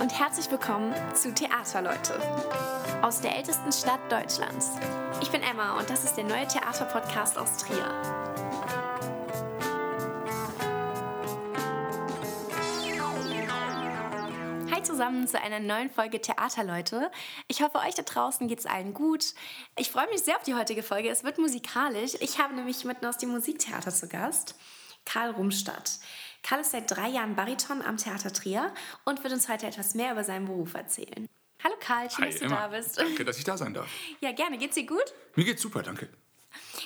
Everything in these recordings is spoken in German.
und herzlich willkommen zu Theaterleute aus der ältesten Stadt Deutschlands. Ich bin Emma und das ist der neue Theaterpodcast aus Trier. Hi zusammen zu einer neuen Folge Theaterleute. Ich hoffe, euch da draußen geht es allen gut. Ich freue mich sehr auf die heutige Folge. Es wird musikalisch. Ich habe nämlich mitten aus dem Musiktheater zu Gast Karl Rumstadt. Karl ist seit drei Jahren Bariton am Theater Trier und wird uns heute etwas mehr über seinen Beruf erzählen. Hallo Karl, schön, Hi, dass du Emma. da bist. Danke, dass ich da sein darf. Ja, gerne. Geht's dir gut? Mir geht's super, danke.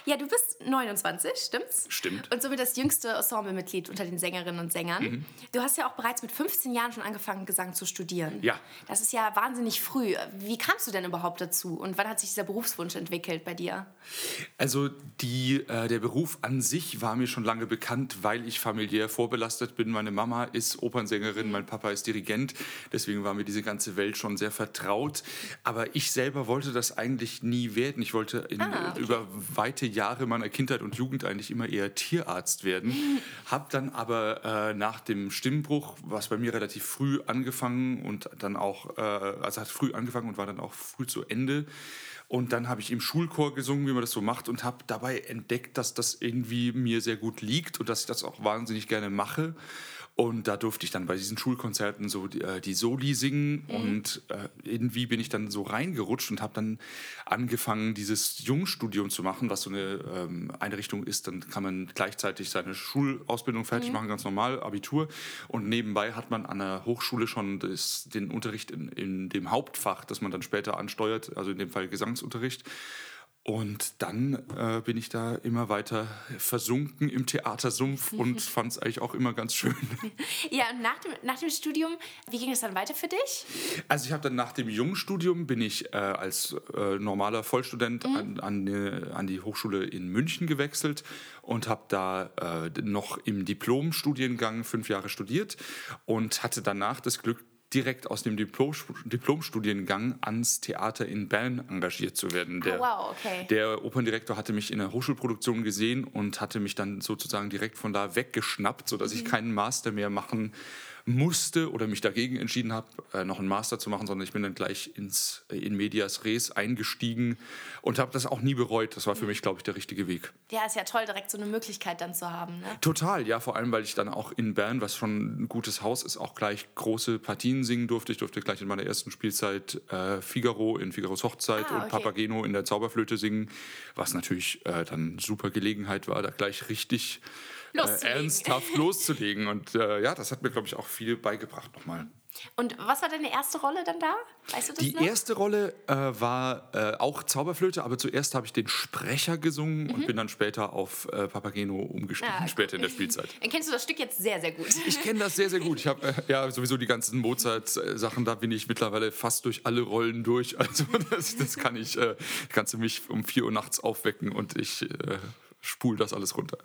Ja, du bist 29, stimmt's? Stimmt. Und somit das jüngste Ensemblemitglied unter den Sängerinnen und Sängern. Mhm. Du hast ja auch bereits mit 15 Jahren schon angefangen, Gesang zu studieren. Ja. Das ist ja wahnsinnig früh. Wie kamst du denn überhaupt dazu? Und wann hat sich dieser Berufswunsch entwickelt bei dir? Also die, äh, der Beruf an sich war mir schon lange bekannt, weil ich familiär vorbelastet bin. Meine Mama ist Opernsängerin, mein Papa ist Dirigent. Deswegen war mir diese ganze Welt schon sehr vertraut. Aber ich selber wollte das eigentlich nie werden. Ich wollte in, Ah, okay. über weite Jahre meiner Kindheit und Jugend eigentlich immer eher Tierarzt werden. Hab dann aber äh, nach dem Stimmbruch, was bei mir relativ früh angefangen und dann auch, äh, also hat früh angefangen und war dann auch früh zu Ende. Und dann habe ich im Schulchor gesungen, wie man das so macht, und habe dabei entdeckt, dass das irgendwie mir sehr gut liegt und dass ich das auch wahnsinnig gerne mache. Und da durfte ich dann bei diesen Schulkonzerten so die, äh, die Soli singen und äh, irgendwie bin ich dann so reingerutscht und habe dann angefangen, dieses Jungstudium zu machen, was so eine ähm, Einrichtung ist. Dann kann man gleichzeitig seine Schulausbildung fertig machen, ganz normal, Abitur. Und nebenbei hat man an der Hochschule schon das, den Unterricht in, in dem Hauptfach, das man dann später ansteuert, also in dem Fall Gesangsunterricht. Und dann äh, bin ich da immer weiter versunken im Theatersumpf und fand es eigentlich auch immer ganz schön. Ja, und nach dem, nach dem Studium, wie ging es dann weiter für dich? Also ich habe dann nach dem Jungstudium bin ich äh, als äh, normaler Vollstudent an, an, die- an die Hochschule in München gewechselt und habe da äh, noch im Diplomstudiengang fünf Jahre studiert und hatte danach das Glück, direkt aus dem Diplom, Diplomstudiengang ans Theater in Bern engagiert zu werden. Der, wow, okay. der Operndirektor hatte mich in der Hochschulproduktion gesehen und hatte mich dann sozusagen direkt von da weggeschnappt, sodass ich keinen Master mehr machen musste oder mich dagegen entschieden habe, äh, noch einen Master zu machen, sondern ich bin dann gleich ins, äh, in Medias Res eingestiegen und habe das auch nie bereut. Das war für mich, glaube ich, der richtige Weg. Ja, ist ja toll, direkt so eine Möglichkeit dann zu haben. Ne? Total, ja, vor allem, weil ich dann auch in Bern, was schon ein gutes Haus ist, auch gleich große Partien singen durfte. Ich durfte gleich in meiner ersten Spielzeit äh, Figaro in Figaros Hochzeit Ah, und okay. Papageno in der Zauberflöte singen, was natürlich äh, dann super Gelegenheit war, da gleich richtig äh, Loszulegen. ernsthaft loszulegen. Und äh, ja, das hat mir, glaube ich, auch viel beigebracht nochmal. Und was war deine erste Rolle dann da? Weißt du das Die noch? erste Rolle äh, war äh, auch Zauberflöte, aber zuerst habe ich den Sprecher gesungen und bin dann später auf äh, Papageno umgestiegen, Mhm. Ah, später in der Spielzeit. Dann kennst du das Stück jetzt sehr, sehr gut. Ich kenne das sehr, sehr gut. Ich habe äh, ja sowieso die ganzen Mozart-Sachen, da bin ich mittlerweile fast durch alle Rollen durch. Also das, das kann ich, äh, kannst du mich um 4 Uhr nachts aufwecken und ich äh, spul das alles runter.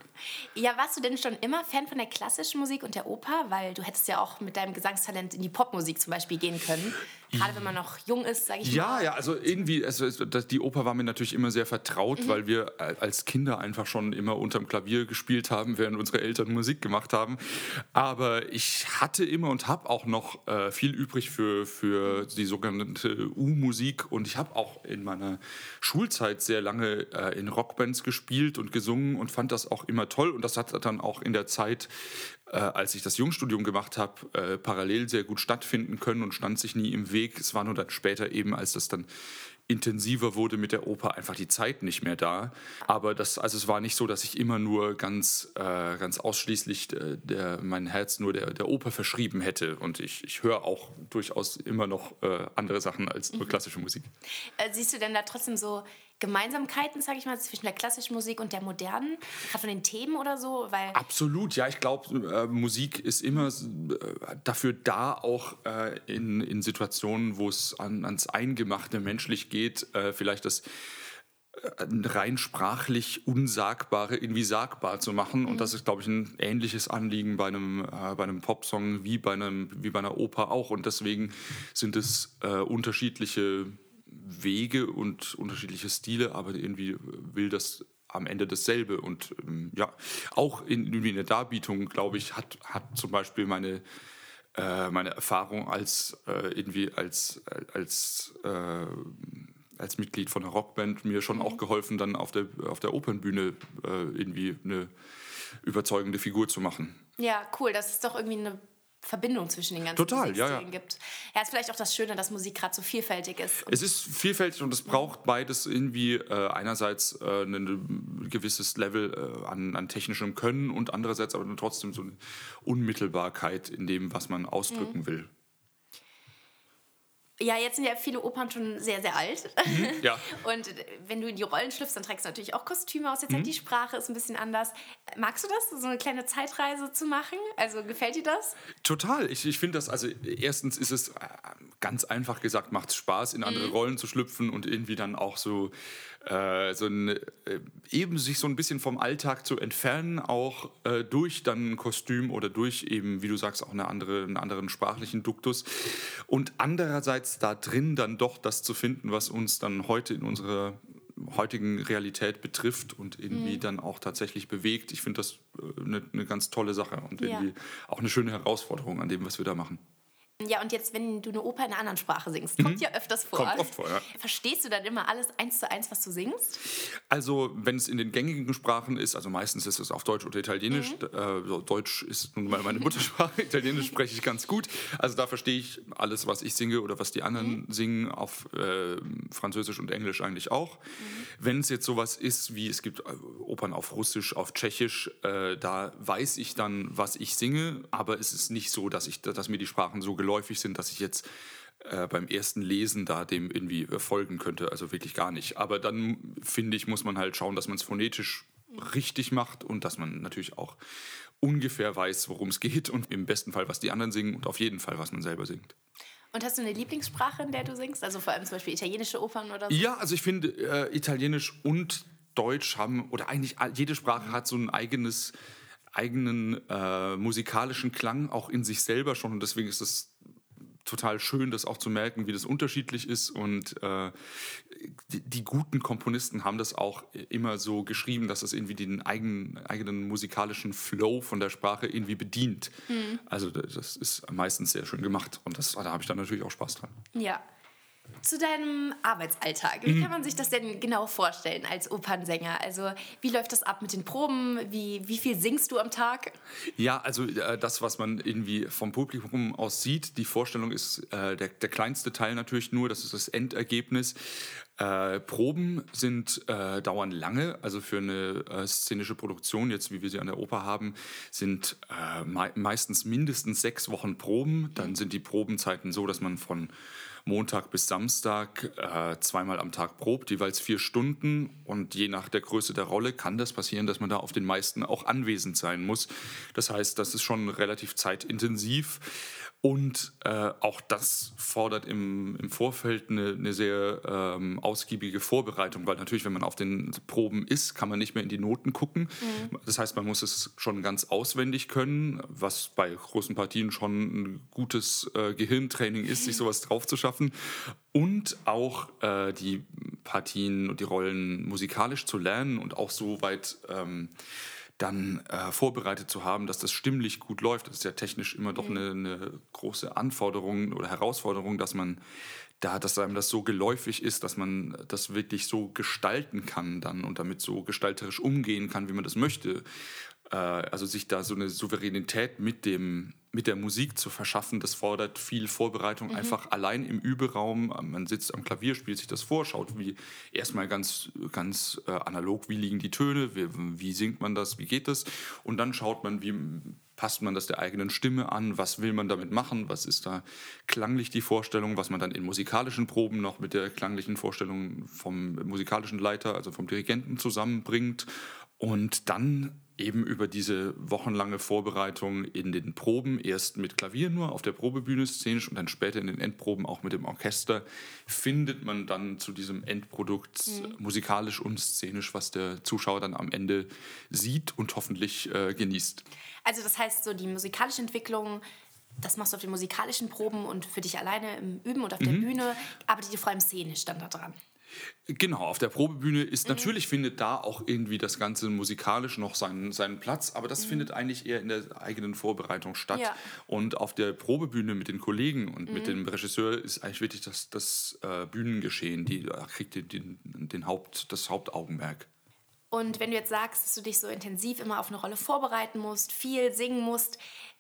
Ja, warst du denn schon immer Fan von der klassischen Musik und der Oper? Weil du hättest ja auch mit deinem Gesangstalent in die Popmusik zum Beispiel gehen können. Gerade wenn man noch jung ist, sage ich Ja, mal. ja, also irgendwie, also es- das, die Oper war mir natürlich immer sehr vertraut, Mhm. weil wir äh, als Kinder einfach schon immer unterm Klavier gespielt haben, während unsere Eltern Musik gemacht haben. Aber ich hatte immer und habe auch noch äh, viel übrig für, für die sogenannte U-Musik und ich habe auch in meiner Schulzeit sehr lange äh, in Rockbands gespielt und gesungen und fand das auch immer toll und das hat dann auch in der Zeit äh, als ich das Jungstudium gemacht habe, äh, parallel sehr gut stattfinden können und stand sich nie im Weg. Es war nur dann später eben, als das dann intensiver wurde mit der Oper, einfach die Zeit nicht mehr da. Aber das, also es war nicht so, dass ich immer nur ganz, äh, ganz ausschließlich äh, der, mein Herz nur der, der Oper verschrieben hätte. Und ich, ich höre auch durchaus immer noch äh, andere Sachen als nur klassische Musik. Äh, siehst du denn da trotzdem so Gemeinsamkeiten, sage ich mal, zwischen der klassischen Musik und der modernen? Gerade von den Themen oder so? Weil Absolut, ja. Ich glaube, äh, Musik ist immer äh, dafür da, auch äh, in, in Situationen, wo es an, ans Eingemachte menschlich geht, äh, vielleicht das äh, rein sprachlich Unsagbare irgendwie sagbar zu machen. Und das ist, glaube ich, ein ähnliches Anliegen bei einem, äh, bei einem Popsong wie bei, einem, wie bei einer Oper auch. Und deswegen sind es äh, unterschiedliche Wege und unterschiedliche Stile, aber irgendwie will das am Ende dasselbe. Und ähm, ja, auch in, in der Darbietung, glaube ich, hat, hat zum Beispiel meine äh, meine Erfahrung als äh, irgendwie als, als, äh, als Mitglied von einer Rockband mir schon mhm. auch geholfen, dann auf der, auf der Opernbühne äh, irgendwie eine überzeugende Figur zu machen. Ja, cool. Das ist doch irgendwie eine Verbindung zwischen den ganzen Total, ja, ja. gibt. Ja, ist vielleicht auch das Schöne, dass Musik gerade so vielfältig ist. Es ist vielfältig und es braucht beides irgendwie äh, einerseits äh, ein gewisses Level äh, an, an, technischem Können und andererseits aber trotzdem so eine Unmittelbarkeit in dem, was man ausdrücken mhm. will. Ja, jetzt sind ja viele Opern schon sehr, sehr alt. Mhm, ja. Und wenn du in die Rollen schlüpfst, dann trägst du natürlich auch Kostüme aus. Jetzt mhm. die Sprache ist ein bisschen anders. Magst du das, so eine kleine Zeitreise zu machen? Also gefällt dir das? Total. Ich, ich finde das, also erstens ist es äh, ganz einfach gesagt, macht es Spaß, in andere mhm. Rollen zu schlüpfen und irgendwie dann auch so äh, so ein, äh, eben sich so ein bisschen vom Alltag zu entfernen, auch äh, durch dann ein Kostüm oder durch eben, wie du sagst, auch eine andere, einen anderen sprachlichen Duktus. Und andererseits da drin dann doch das zu finden, was uns dann heute in unserer heutigen Realität betrifft und irgendwie mhm. dann auch tatsächlich bewegt. Ich finde das eine, eine, ganz tolle Sache und irgendwie ja. auch eine schöne Herausforderung an dem, was wir da machen. Ja, und jetzt, wenn du eine Oper in einer anderen Sprache singst, kommt mhm. ja öfters vor. Kommt oft vor, ja. Verstehst du dann immer alles eins zu eins, was du singst? Also, wenn es in den gängigen Sprachen ist, also meistens ist es auf Deutsch oder Italienisch. Mhm. Äh, Deutsch ist nun mal meine Muttersprache, Italienisch spreche ich ganz gut. Also, da verstehe ich alles, was ich singe oder was die anderen mhm. singen, auf äh, Französisch und Englisch eigentlich auch. Mhm. Wenn es jetzt sowas ist, wie es gibt äh, Opern auf Russisch, auf Tschechisch, äh, da weiß ich dann, was ich singe, aber es ist nicht so, dass, ich, dass mir die Sprachen so gelangen geläufig sind, dass ich jetzt äh, beim ersten Lesen da dem irgendwie äh, folgen könnte. Also wirklich gar nicht. Aber dann finde ich, muss man halt schauen, dass man es phonetisch richtig macht und dass man natürlich auch ungefähr weiß, worum es geht und im besten Fall, was die anderen singen und auf jeden Fall, was man selber singt. Und hast du eine Lieblingssprache, in der du singst? Also vor allem zum Beispiel italienische Opern oder so? Ja, also ich finde, äh, Italienisch und Deutsch haben, oder eigentlich jede Sprache hat so ein eigenes eigenen äh, musikalischen Klang auch in sich selber schon und deswegen ist es total schön, das auch zu merken, wie das unterschiedlich ist. Und äh, die, die, guten Komponisten haben das auch immer so geschrieben, dass es irgendwie den eigenen, eigenen musikalischen Flow von der Sprache irgendwie bedient. Mhm. Also das ist meistens sehr schön gemacht und das, da habe ich dann natürlich auch Spaß dran. Ja, zu deinem Arbeitsalltag. Wie mhm. kann man sich das denn genau vorstellen als Opernsänger? Also wie läuft das ab mit den Proben? Wie, wie viel singst du am Tag? Ja, also äh, das, was man irgendwie vom Publikum aus sieht, die Vorstellung ist äh, der, der kleinste Teil natürlich nur, das ist das Endergebnis. Äh, Proben sind äh, dauern lange, also für eine äh, szenische Produktion, jetzt wie wir sie an der Oper haben, sind äh, me meistens mindestens sechs Wochen Proben. Dann sind die Probenzeiten so, dass man von Montag bis Samstag äh, zweimal am Tag probt, jeweils vier Stunden. Und je nach der Größe der Rolle kann das passieren, dass man da auf den meisten auch anwesend sein muss. Das heißt, das ist schon relativ zeitintensiv. Und äh, auch das fordert im, im Vorfeld eine, eine sehr ähm, ausgiebige Vorbereitung, weil natürlich, wenn man auf den Proben ist, kann man nicht mehr in die Noten gucken. Mhm. Das heißt, man muss es schon ganz auswendig können, was bei großen Partien schon ein gutes äh, Gehirntraining ist, sich sowas drauf zu schaffen. Und auch äh, die Partien und die Rollen musikalisch zu lernen und auch so weit. Ähm, dann äh, vorbereitet zu haben, dass das stimmlich gut läuft. Das ist ja technisch immer doch eine, eine, große Anforderung oder Herausforderung, dass man da, dass einem das so geläufig ist, dass man das wirklich so gestalten kann dann und damit so gestalterisch umgehen kann, wie man das möchte. Äh, also sich da so eine Souveränität mit dem mit der Musik zu verschaffen, das fordert viel Vorbereitung. Mhm. Einfach allein im Überaum, man sitzt am Klavier, spielt sich das vor, schaut wie erstmal ganz, ganz äh, analog, wie liegen die Töne, wie, wie singt man das, wie geht das. Und dann schaut man, wie passt man das der eigenen Stimme an, was will man damit machen, was ist da klanglich die Vorstellung, was man dann in musikalischen Proben noch mit der klanglichen Vorstellung vom musikalischen Leiter, also vom Dirigenten zusammenbringt. Und dann eben über diese wochenlange Vorbereitung in den Proben, erst mit Klavier nur auf der Probebühne szenisch und dann später in den Endproben auch mit dem Orchester, findet man dann zu diesem Endprodukt mhm. musikalisch und szenisch, was der Zuschauer dann am Ende sieht und hoffentlich äh, genießt. Also das heißt, so die musikalische Entwicklung das machst du auf den musikalischen Proben und für dich alleine im Üben und auf der mhm. Bühne arbeitet ihr vor allem szenisch dann da dran. Genau, auf der Probebühne ist mhm. natürlich findet da auch irgendwie das Ganze musikalisch noch seinen, seinen Platz, aber das mhm. findet eigentlich eher in der eigenen Vorbereitung statt. Ja. Und auf der Probebühne mit den Kollegen und mhm. mit dem Regisseur ist eigentlich wirklich das, das äh, Bühnengeschehen, die da kriegt den, den, den Haupt, das Hauptaugenmerk. Und wenn du jetzt sagst, dass du dich so intensiv immer auf eine Rolle vorbereiten musst, viel singen musst,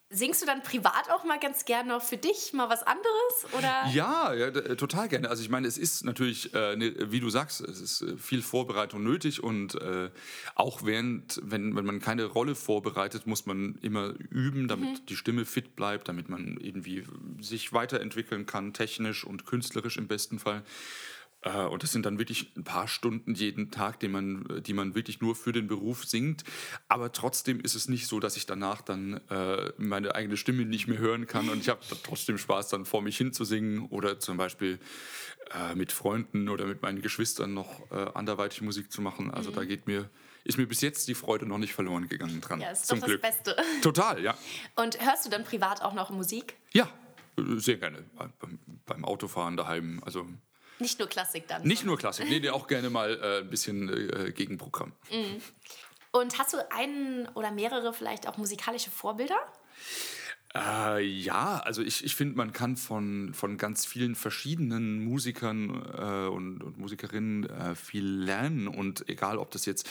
Singst du dann privat auch mal ganz gerne noch für dich mal was anderes? Oder? Ja, ja total gerne. Also ich meine, es ist natürlich, äh, ne, wie du sagst, es ist äh, viel Vorbereitung nötig und äh, auch während, wenn, wenn man keine Rolle vorbereitet, muss man immer üben, damit mhm. die Stimme fit bleibt, damit man irgendwie sich weiterentwickeln kann, technisch und künstlerisch im besten Fall. Äh, und das sind dann wirklich ein paar Stunden jeden Tag, die man, die man wirklich nur für den Beruf singt. Aber trotzdem ist es nicht so, dass ich danach dann äh, meine eigene Stimme nicht mehr hören kann. Und ich habe trotzdem Spaß, dann vor mich hin zu singen oder zum Beispiel äh, mit Freunden oder mit meinen Geschwistern noch äh, anderweitig Musik zu machen. Also mhm. da geht mir ist mir bis jetzt die Freude noch nicht verloren gegangen dran. Ja, ist zum doch das Beste. Total, ja. Und hörst du dann privat auch noch Musik? Ja, sehr gerne. Beim, beim Autofahren daheim. Also nicht nur Klassik dann. Nicht nur Klassik, nee, auch gerne mal äh, ein bisschen äh, Gegenprogramm. Mhm. Und hast du einen oder mehrere vielleicht auch musikalische Vorbilder? Äh, ja, also ich, ich finde, man kann von, von ganz vielen verschiedenen Musikern äh, und, und, Musikerinnen äh, viel lernen. Und egal, ob das jetzt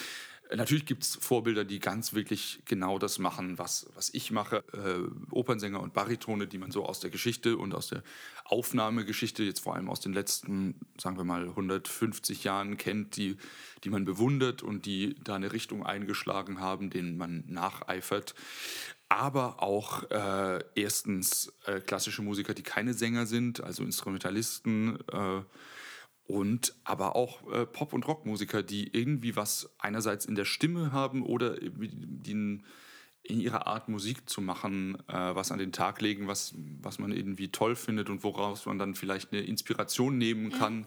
Natürlich gibt es Vorbilder, die ganz wirklich genau das machen, was, was ich mache. Äh, Opernsänger und Baritone, die man so aus der Geschichte und aus der Aufnahmegeschichte, jetzt vor allem aus den letzten, sagen wir mal, 150 Jahren kennt, die, die man bewundert und die da eine Richtung eingeschlagen haben, denen man nacheifert. Aber auch äh, erstens äh, klassische Musiker, die keine Sänger sind, also Instrumentalisten äh, und aber auch äh, Pop- und Rockmusiker, die irgendwie was einerseits in der Stimme haben oder die in, ihrer Art Musik zu machen, äh, was an den Tag legen, was, was man irgendwie toll findet und woraus man dann vielleicht eine Inspiration nehmen kann. Mhm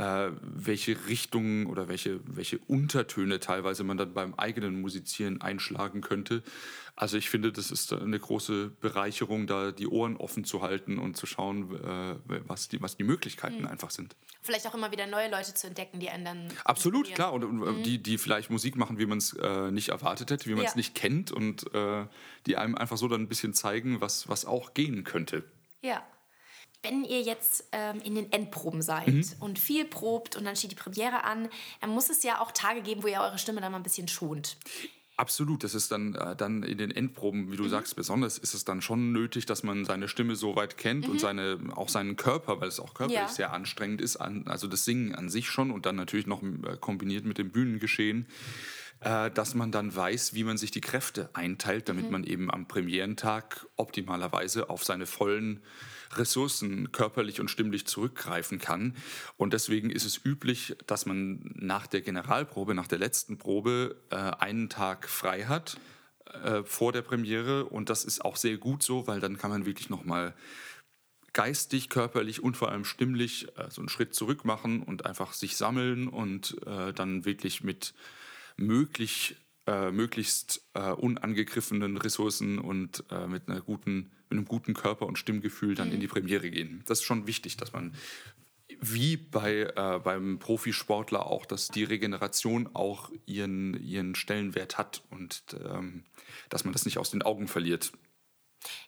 äh, welche Richtungen oder welche, welche Untertöne teilweise man dann beim eigenen Musizieren einschlagen könnte. Also ich finde, das ist eine große Bereicherung, da die Ohren offen zu halten und zu schauen, äh, was, die, was die Möglichkeiten mhm. einfach sind. Vielleicht auch immer wieder neue Leute zu entdecken, die einen dann. Absolut, klar. Und, und mhm. die, die vielleicht Musik machen, wie man es äh, nicht erwartet hätte, wie man es ja. nicht kennt und äh, die einem einfach so dann ein bisschen zeigen, was, was auch gehen könnte. Ja. Wenn ihr jetzt ähm, in den Endproben seid mhm. und viel probt und dann steht die Premiere an, dann muss es ja auch Tage geben, wo ihr eure Stimme dann mal ein bisschen schont. Absolut, das ist dann, äh, dann in den Endproben, wie du mhm. sagst, besonders ist es dann schon nötig, dass man seine Stimme so weit kennt mhm. und seine, auch seinen Körper, weil es auch körperlich ja. sehr anstrengend ist, an, also das Singen an sich schon und dann natürlich noch äh, kombiniert mit dem Bühnengeschehen, äh, dass man dann weiß, wie man sich die Kräfte einteilt, damit mhm. man eben am Premierentag optimalerweise auf seine vollen Ressourcen körperlich und stimmlich zurückgreifen kann. Und deswegen ist es üblich, dass man nach der Generalprobe, nach der letzten Probe, äh, einen Tag frei hat äh, vor der Premiere. Und das ist auch sehr gut so, weil dann kann man wirklich nochmal geistig, körperlich und vor allem stimmlich äh, so einen Schritt zurück machen und einfach sich sammeln und äh, dann wirklich mit möglich, äh, möglichst äh, unangegriffenen Ressourcen und äh, mit einer guten mit einem guten Körper und Stimmgefühl dann mhm. in die Premiere gehen. Das ist schon wichtig, dass man wie bei, äh, beim Profisportler auch, dass die Regeneration auch ihren, ihren Stellenwert hat und ähm, dass man das nicht aus den Augen verliert.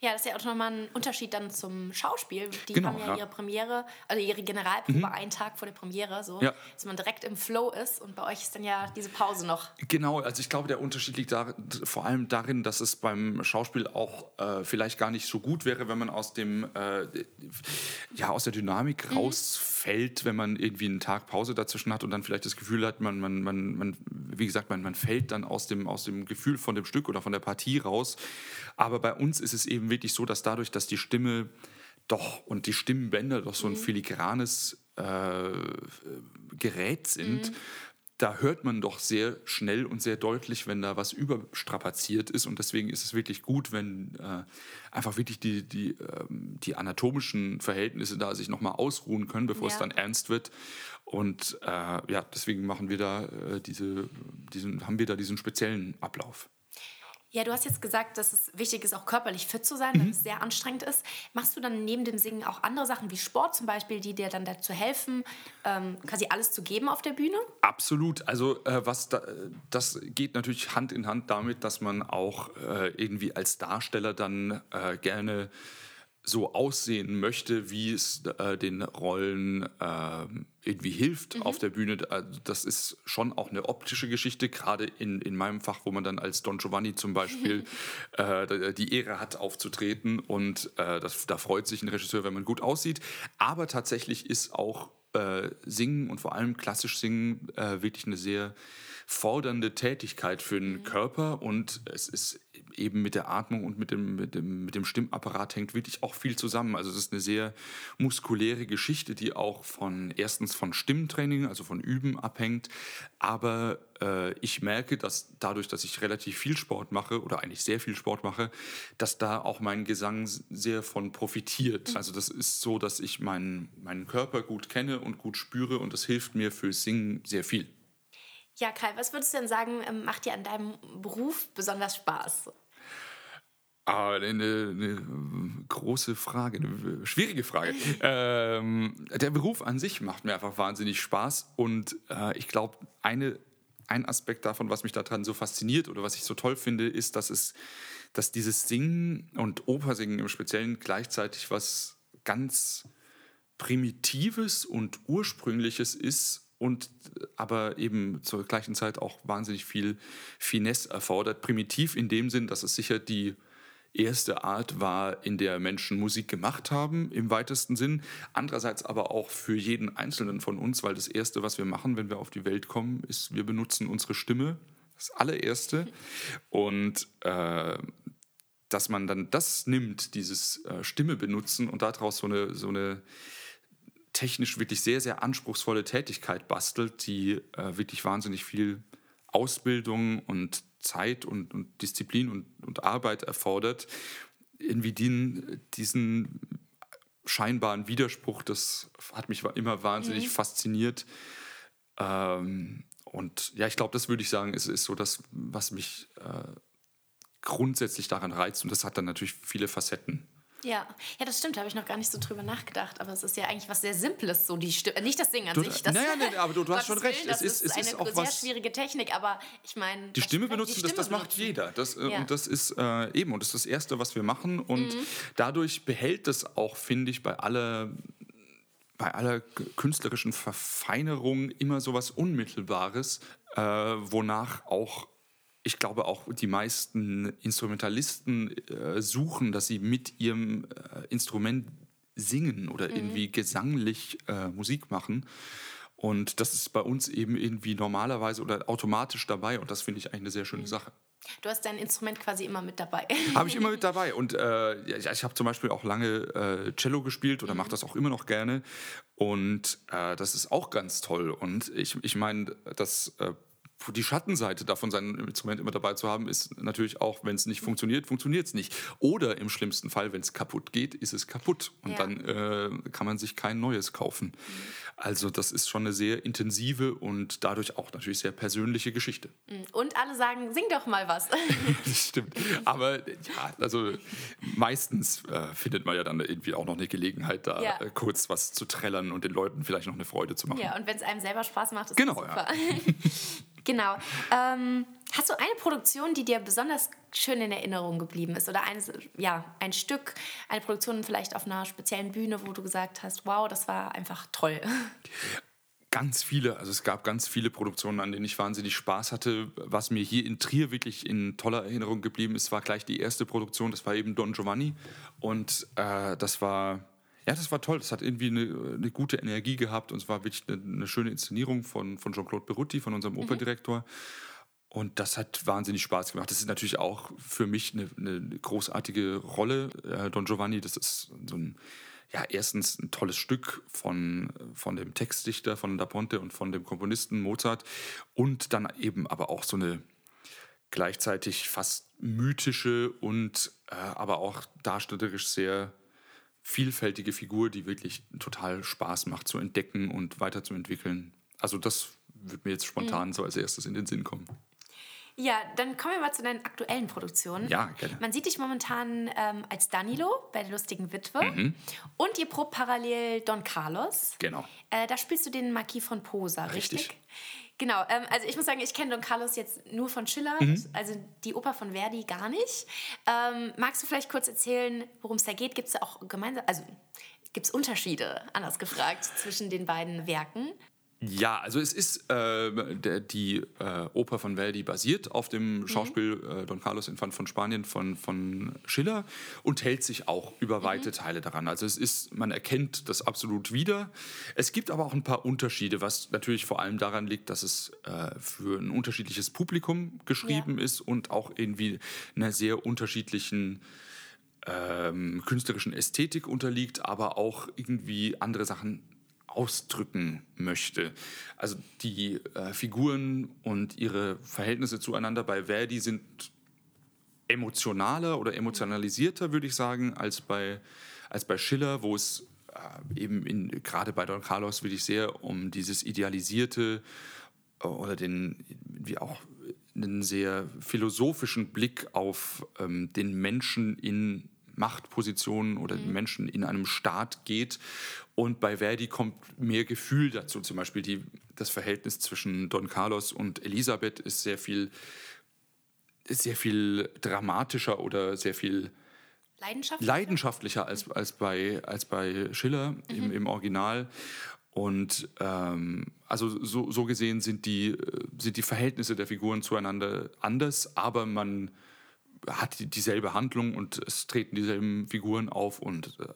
Ja, das ist ja auch nochmal ein Unterschied dann zum Schauspiel. Die genau, haben ja, ja, ihre Premiere, also ihre Generalprobe mhm. einen Tag vor der Premiere, so, ja. dass man direkt im Flow ist und bei euch ist dann ja diese Pause noch. Genau, also ich glaube, der Unterschied liegt da, vor allem darin, dass es beim Schauspiel auch äh, vielleicht gar nicht so gut wäre, wenn man aus dem, äh, ja, aus der Dynamik mhm. rausfällt, wenn man irgendwie einen Tag Pause dazwischen hat und dann vielleicht das Gefühl hat, man, man, man, man wie gesagt, man, man fällt dann aus dem, aus dem Gefühl von dem Stück oder von der Partie raus. Aber bei uns ist es eben wirklich so, dass dadurch, dass die Stimme doch und die Stimmbänder doch so ein mhm. filigranes äh, Gerät sind, mhm. da hört man doch sehr schnell und sehr deutlich, wenn da was überstrapaziert ist. Und deswegen ist es wirklich gut, wenn äh, einfach wirklich die, die, äh, die anatomischen Verhältnisse da sich nochmal ausruhen können, bevor ja. es dann ernst wird. Und äh, ja, deswegen machen wir da äh, diese, diesen, haben wir da diesen speziellen Ablauf. Ja, du hast jetzt gesagt, dass es wichtig ist, auch körperlich fit zu sein, mhm. weil es sehr anstrengend ist. Machst du dann neben dem Singen auch andere Sachen wie Sport zum Beispiel, die dir dann dazu helfen, ähm, quasi alles zu geben auf der Bühne? Absolut. Also äh, was da, das geht natürlich Hand in Hand damit, dass man auch äh, irgendwie als Darsteller dann äh, gerne so aussehen möchte, wie es äh, den Rollen äh, irgendwie hilft mhm. auf der Bühne. Also das ist schon auch eine optische Geschichte, gerade in, in meinem Fach, wo man dann als Don Giovanni zum Beispiel äh, die Ehre hat, aufzutreten. Und äh, das, da freut sich ein Regisseur, wenn man gut aussieht. Aber tatsächlich ist auch äh, Singen und vor allem klassisch Singen äh, wirklich eine sehr fordernde Tätigkeit für den mhm. Körper und es ist eben mit der Atmung und mit dem, mit, dem, mit dem Stimmapparat hängt wirklich auch viel zusammen. Also es ist eine sehr muskuläre Geschichte, die auch von erstens von Stimmtraining, also von Üben abhängt. Aber äh, ich merke, dass dadurch, dass ich relativ viel Sport mache oder eigentlich sehr viel Sport mache, dass da auch mein Gesang sehr von profitiert. Mhm. Also das ist so, dass ich meinen, meinen Körper gut kenne und gut spüre und das hilft mir fürs Singen sehr viel. Ja, Kai, was würdest du denn sagen, ähm, macht dir an deinem Beruf besonders Spaß? Ah, eine, eine, große Frage, eine schwierige Frage. ähm, der Beruf an sich macht mir einfach wahnsinnig Spaß und äh, ich glaube, eine, ein Aspekt davon, was mich daran so fasziniert oder was ich so toll finde, ist, dass es, dass dieses Singen und Opersingen im Speziellen gleichzeitig was ganz Primitives und Ursprüngliches ist und aber eben zur gleichen Zeit auch wahnsinnig viel Finesse erfordert. Primitiv in dem Sinn, dass es sicher die erste Art war, in der Menschen Musik gemacht haben, im weitesten Sinn. Andererseits aber auch für jeden Einzelnen von uns, weil das Erste, was wir machen, wenn wir auf die Welt kommen, ist, wir benutzen unsere Stimme. Das allererste. Und äh, dass man dann das nimmt, dieses äh, Stimme benutzen und daraus so eine, so eine technisch wirklich sehr, sehr anspruchsvolle Tätigkeit bastelt, die äh, wirklich wahnsinnig viel Ausbildung und Zeit und, und Disziplin und, und, Arbeit erfordert, irgendwie den, diesen scheinbaren Widerspruch, das hat mich immer wahnsinnig mhm. fasziniert. Ähm, und ja, ich glaube, das würde ich sagen, ist, ist so das, was mich äh, grundsätzlich daran reizt. Und das hat dann natürlich viele Facetten. Ja, ja, das stimmt, da habe ich noch gar nicht so drüber nachgedacht. Aber es ist ja eigentlich was sehr Simples, so die Stimme. Nicht das Singen an du, sich. Das, naja, nee, aber du, du hast schon recht. Das es ist, es eine ist auch sehr was, schwierige Technik, aber ich meine. Die Stimme benutzen, die Stimme das, das macht jeder. Das, äh, ja. Und das ist äh, eben, und das ist das Erste, was wir machen. Und mhm. dadurch behält es auch, finde ich, bei aller bei aller künstlerischen Verfeinerung immer so was Unmittelbares, äh, wonach auch ich glaube auch die meisten Instrumentalisten äh, suchen, dass sie mit ihrem äh, Instrument singen oder mhm. irgendwie gesanglich äh, Musik machen. Und das ist bei uns eben irgendwie normalerweise oder automatisch dabei und das finde ich eigentlich eine sehr schöne mhm. Sache. Du hast dein Instrument quasi immer mit dabei. Habe ich immer mit dabei. Und äh, ich, ich habe zum Beispiel auch lange äh, Cello gespielt oder mhm. mache das auch immer noch gerne. Und äh, das ist auch ganz toll. Und ich, ich meine, das äh, die Schattenseite davon, sein Instrument immer dabei zu haben, ist natürlich auch, wenn es nicht funktioniert, funktioniert es nicht. Oder im schlimmsten Fall, wenn es kaputt geht, ist es kaputt. Und ja. dann äh, kann man sich kein neues kaufen. Also das ist schon eine sehr intensive und dadurch auch natürlich sehr persönliche Geschichte. Mhm. Und alle sagen, sing doch mal was. das stimmt. Aber ja, also meistens äh, findet man ja dann irgendwie auch noch eine Gelegenheit, da ja. äh, kurz was zu trällern und den Leuten vielleicht noch eine Freude zu machen. Ja, und wenn es einem selber Spaß macht, ist genau, super. Ja. Genau. Ähm, hast du eine Produktion, die dir besonders schön in Erinnerung geblieben ist? Oder ein, ja, ein Stück, eine Produktion vielleicht auf einer speziellen Bühne, wo du gesagt hast, wow, das war einfach toll? Ganz viele, also es gab ganz viele Produktionen, an denen ich wahnsinnig Spaß hatte. Was mir hier in Trier wirklich in toller Erinnerung geblieben ist, war gleich die erste Produktion, das war eben Don Giovanni. Und äh, das war ja, das war toll. Das hat irgendwie eine, eine gute Energie gehabt und es war wirklich eine, eine schöne Inszenierung von, von Jean-Claude Berutti, von unserem mhm. Und das hat wahnsinnig Spaß gemacht. Das ist natürlich auch für mich eine, eine großartige Rolle. Äh, Don Giovanni, das ist so ein, ja, erstens ein tolles Stück von, von dem Textdichter, von Da Ponte und von dem Komponisten Mozart. Und dann eben aber auch so eine gleichzeitig fast mythische und äh, aber auch darstellerisch sehr vielfältige Figur, die wirklich total Spaß macht zu entdecken und weiterzuentwickeln. Also das wird mir jetzt spontan mhm. so als erstes in den Sinn kommen. Ja, dann kommen wir mal zu deinen aktuellen Produktionen. Ja, gerne. Man sieht dich momentan ähm, als Danilo bei der lustigen Witwe Mhm. und ihr probt parallel Don Carlos. Genau. Äh, da spielst du den Marquis von Posa, richtig? Richtig. Genau, ähm, also ich muss sagen, ich kenne Don Carlos jetzt nur von Schiller, Mhm. also die Oper von Verdi gar nicht. Ähm, magst du vielleicht kurz erzählen, worum es da geht? Gibt es auch gemeinsam, also gibt es Unterschiede, anders gefragt, zwischen den beiden Werken? Ja, also es ist äh, der, die äh, Oper von Verdi basiert auf dem Schauspiel äh, Don Carlos Infant von Spanien von, von Schiller und hält sich auch über weite Teile daran. Also es ist, man erkennt das absolut wieder. Es gibt aber auch ein paar Unterschiede, was natürlich vor allem daran liegt, dass es äh, für ein unterschiedliches Publikum geschrieben ist und auch irgendwie einer sehr unterschiedlichen ähm, künstlerischen Ästhetik unterliegt, aber auch irgendwie andere Sachen ausdrücken möchte. Also die äh, Figuren und ihre Verhältnisse zueinander bei Verdi sind emotionaler oder emotionalisierter, würde ich sagen, als bei, als bei Schiller, wo es äh, eben in, gerade bei Don Carlos wirklich sehr um dieses idealisierte äh, oder den, wie auch einen sehr philosophischen Blick auf ähm, den Menschen in Machtpositionen oder den Menschen in einem Staat geht. Und bei Verdi kommt mehr Gefühl dazu. Zum Beispiel die, das Verhältnis zwischen Don Carlos und Elisabeth ist sehr viel, sehr viel dramatischer oder sehr viel Leidenschaft? leidenschaftlicher als, als, bei, als bei Schiller im, im Original. Und ähm, also so, so gesehen sind die, äh, sind die Verhältnisse der Figuren zueinander anders, aber man hat die, dieselbe Handlung und es treten dieselben Figuren auf und äh,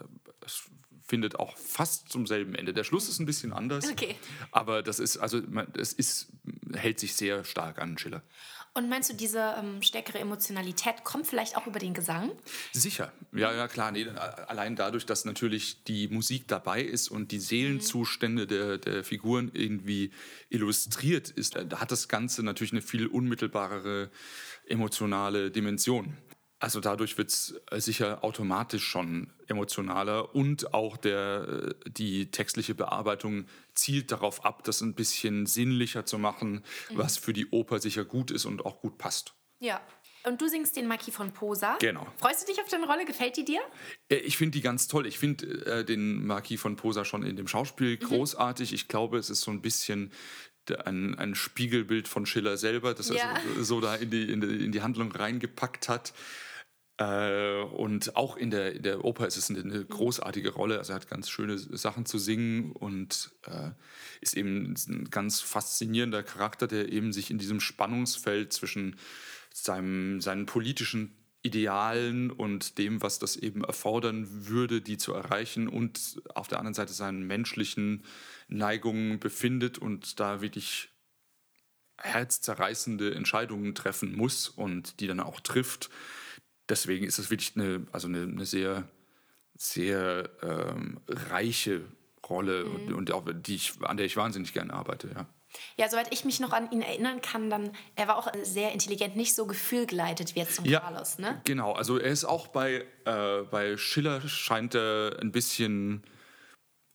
es findet auch fast zum selben Ende. Der Schluss ist ein bisschen anders, Okay. aber das ist also es ist hält sich sehr stark an Schiller. Und meinst du, diese ähm, stärkere Emotionalität kommt vielleicht auch über den Gesang? Sicher, ja, ja klar. Nee, allein dadurch, dass natürlich die Musik dabei ist und die Seelenzustände der, der Figuren irgendwie illustriert ist, da hat das Ganze natürlich eine viel unmittelbarere emotionale Dimension. Also dadurch wird es sicher automatisch schon emotionaler und auch der, äh, die textliche Bearbeitung zielt darauf ab, das ein bisschen sinnlicher zu machen, was für die Oper sicher gut ist und auch gut passt. Ja. Und du singst den Marquis von Posa. Genau. Freust du dich auf deine Rolle? Gefällt die dir? Äh, Ich finde die ganz toll. Ich finde äh, den Marquis von Posa schon in dem Schauspiel großartig. Ich glaube, es ist so ein bisschen ein, ein Spiegelbild von Schiller selber, das Ja. er so, so da in die, in, die, in die Handlung reingepackt hat. Äh, und auch in der, in der Oper ist es eine, eine großartige Rolle. Also er hat ganz schöne Sachen zu singen und äh, ist eben ein ganz faszinierender Charakter, der eben sich in diesem Spannungsfeld zwischen seinem, seinen politischen Idealen und dem, was das eben erfordern würde, die zu erreichen und auf der anderen Seite seinen menschlichen Neigungen befindet und da wirklich herzzerreißende Entscheidungen treffen muss und die dann auch trifft. Deswegen ist es wirklich eine, also eine, eine sehr, sehr ähm, reiche Rolle und, und auch die ich, an der ich wahnsinnig gerne arbeite. Ja. Ja, soweit ich mich noch an ihn erinnern kann, dann, er war auch sehr intelligent, nicht so gefühlgeleitet wie jetzt zum Carlos, ne? Genau, also er ist auch bei, äh, bei Schiller scheint er ein bisschen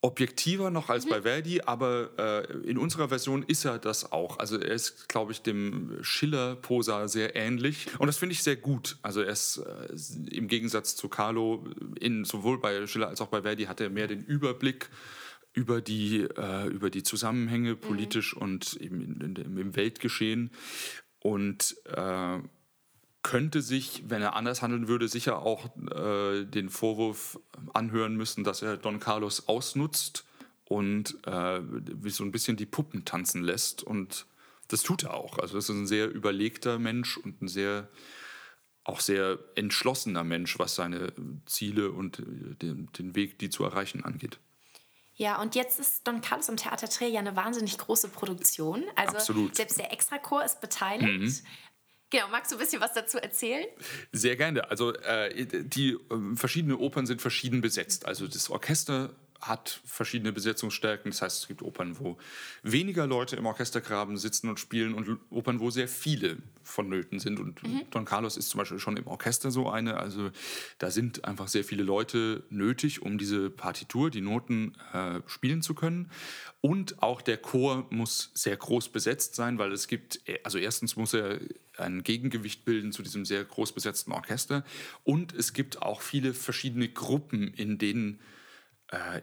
objektiver noch als bei Verdi, aber äh, in unserer Version ist er das auch. Also er ist, glaube ich, dem Schiller-Posa sehr ähnlich und das finde ich sehr gut. Also er ist äh, im Gegensatz zu Carlo, in, sowohl bei Schiller als auch bei Verdi hat er mehr den Überblick über die, äh, über die Zusammenhänge politisch und eben in, in, im Weltgeschehen und äh, könnte sich, wenn er anders handeln würde, sicher auch äh, den Vorwurf anhören müssen, dass er Don Carlos ausnutzt und äh, wie so ein bisschen die Puppen tanzen lässt. Und das tut er auch. Also das ist ein sehr überlegter Mensch und ein sehr auch sehr entschlossener Mensch, was seine Ziele und äh, den, den Weg, die zu erreichen, angeht. Ja, und jetzt ist Don Carlos im Theater Trier ja eine wahnsinnig große Produktion. Also Absolut. selbst der Extrachor ist beteiligt. Genau, magst du ein bisschen was dazu erzählen? Sehr gerne. Also äh, die äh, verschiedene Opern sind verschieden besetzt. Also das Orchester hat verschiedene Besetzungsstärken. Das heißt, es gibt Opern, wo weniger Leute im Orchestergraben sitzen und spielen und Opern, wo sehr viele vonnöten sind. Und Don Carlos ist zum Beispiel schon im Orchester so eine. Also da sind einfach sehr viele Leute nötig, um diese Partitur, die Noten äh, spielen zu können. Und auch der Chor muss sehr groß besetzt sein, weil es gibt, also erstens muss er ein Gegengewicht bilden zu diesem sehr groß besetzten Orchester. Und es gibt auch viele verschiedene Gruppen, in denen äh,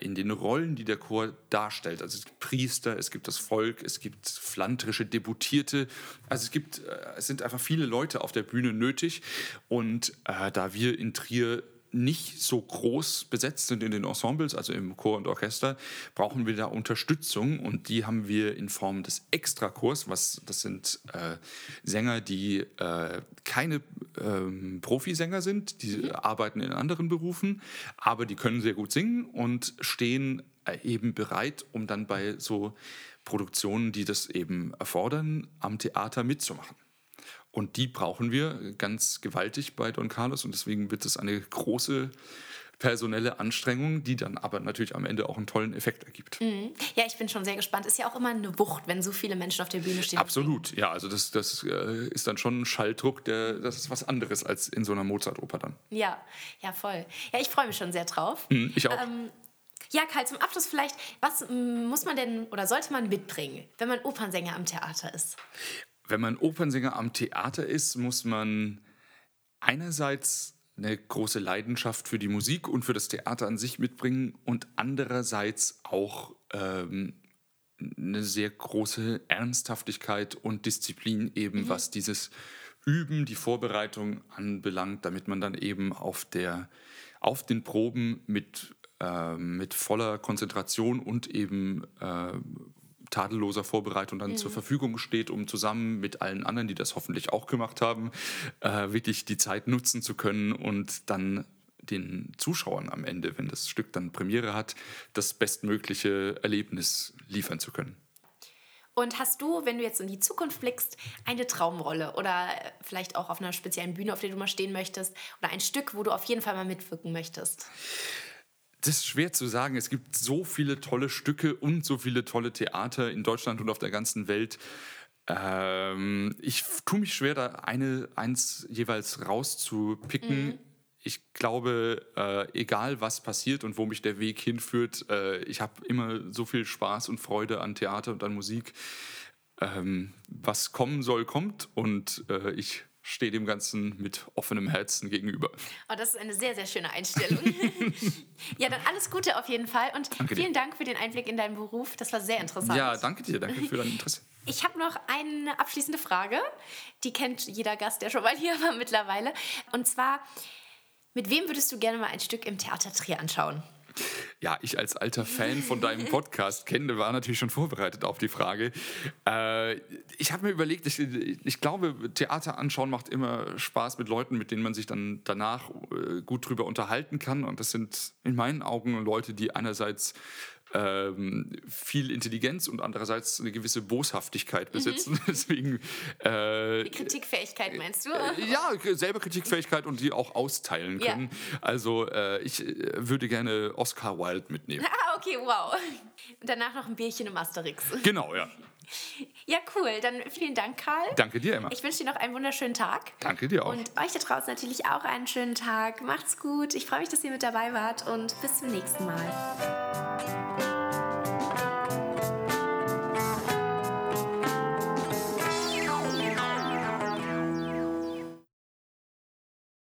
in den Rollen, die der Chor darstellt. Also es gibt Priester, es gibt das Volk, es gibt flantrische Deputierte. Also es gibt, äh, es sind einfach viele Leute auf der Bühne nötig. Und äh, da wir in Trier nicht so groß besetzt sind in den Ensembles, also im Chor und Orchester, brauchen wir da Unterstützung und die haben wir in Form des Extrachors, was das sind äh, Sänger, die äh, keine ähm, Profisänger sind, die mhm. arbeiten in anderen Berufen, aber die können sehr gut singen und stehen äh, eben bereit, um dann bei so Produktionen, die das eben erfordern, am Theater mitzumachen. Und die brauchen wir ganz gewaltig bei Don Carlos und deswegen wird es eine große personelle Anstrengung, die dann aber natürlich am Ende auch einen tollen Effekt ergibt. Mhm. Ja, ich bin schon sehr gespannt. Ist ja auch immer eine Wucht, wenn so viele Menschen auf der Bühne stehen. Absolut, ja. Also das, das äh, ist dann schon ein Schalldruck, der, das ist was anderes als in so einer Mozart-Oper dann. Ja, ja, voll. Ja, ich freue mich schon sehr drauf. Mhm, ich auch. Ähm, ja, Karl, zum Abschluss vielleicht, was muss man denn oder sollte man mitbringen, wenn man Opernsänger am Theater ist? Wenn man Opernsänger am Theater ist, muss man einerseits eine große Leidenschaft für die Musik und für das Theater an sich mitbringen und andererseits auch ähm, eine sehr große Ernsthaftigkeit und Disziplin eben, mhm. was dieses Üben, die Vorbereitung anbelangt, damit man dann eben auf, der, auf den Proben mit, äh, mit voller Konzentration und eben äh, tadelloser Vorbereitung dann mhm. zur Verfügung steht, um zusammen mit allen anderen, die das hoffentlich auch gemacht haben, äh, wirklich die Zeit nutzen zu können und dann den Zuschauern am Ende, wenn das Stück dann Premiere hat, das bestmögliche Erlebnis liefern zu können. Und hast du, wenn du jetzt in die Zukunft blickst, eine Traumrolle oder vielleicht auch auf einer speziellen Bühne, auf der du mal stehen möchtest, oder ein Stück, wo du auf jeden Fall mal mitwirken möchtest? Das ist schwer zu sagen. Es gibt so viele tolle Stücke und so viele tolle Theater in Deutschland und auf der ganzen Welt. Ähm, ich tue mich schwer, da eine, eins jeweils rauszupicken. Mhm. Ich glaube, äh, egal was passiert und wo mich der Weg hinführt, äh, ich habe immer so viel Spaß und Freude an Theater und an Musik. Ähm, was kommen soll, kommt und äh, ich stehe dem Ganzen mit offenem Herzen gegenüber. Oh, das ist eine sehr, sehr schöne Einstellung. ja, dann alles Gute auf jeden Fall und danke vielen dir. Dank für den Einblick in deinen Beruf. Das war sehr interessant. Ja, danke dir. Danke für dein Interesse. Ich habe noch eine abschließende Frage. Die kennt jeder Gast, der schon mal hier war mittlerweile. Und zwar, mit wem würdest du gerne mal ein Stück im Theater Trier anschauen? Ja, ich als alter Fan von deinem Podcast kenne, war natürlich schon vorbereitet auf die Frage. Äh, ich habe mir überlegt, ich, ich, glaube, Theater anschauen macht immer Spaß mit Leuten, mit denen man sich dann danach äh, gut drüber unterhalten kann. Und das sind in meinen Augen Leute, die einerseits ähm, viel Intelligenz und andererseits eine gewisse Boshaftigkeit besitzen. Mhm. Deswegen. Äh, die Kritikfähigkeit meinst du? Äh, ja, selber Kritikfähigkeit und die auch austeilen können. Ja. Also äh, ich äh, würde gerne Oscar Wilde mitnehmen. Ah, okay, wow. Und danach noch ein Bierchen im Asterix. Genau, ja. Ja, cool. Dann vielen Dank, Karl. Danke dir, Emma. Ich wünsche dir noch einen wunderschönen Tag. Danke dir auch. Und euch da draußen natürlich auch einen schönen Tag. Macht's gut. Ich freue mich, dass ihr mit dabei wart und bis zum nächsten Mal.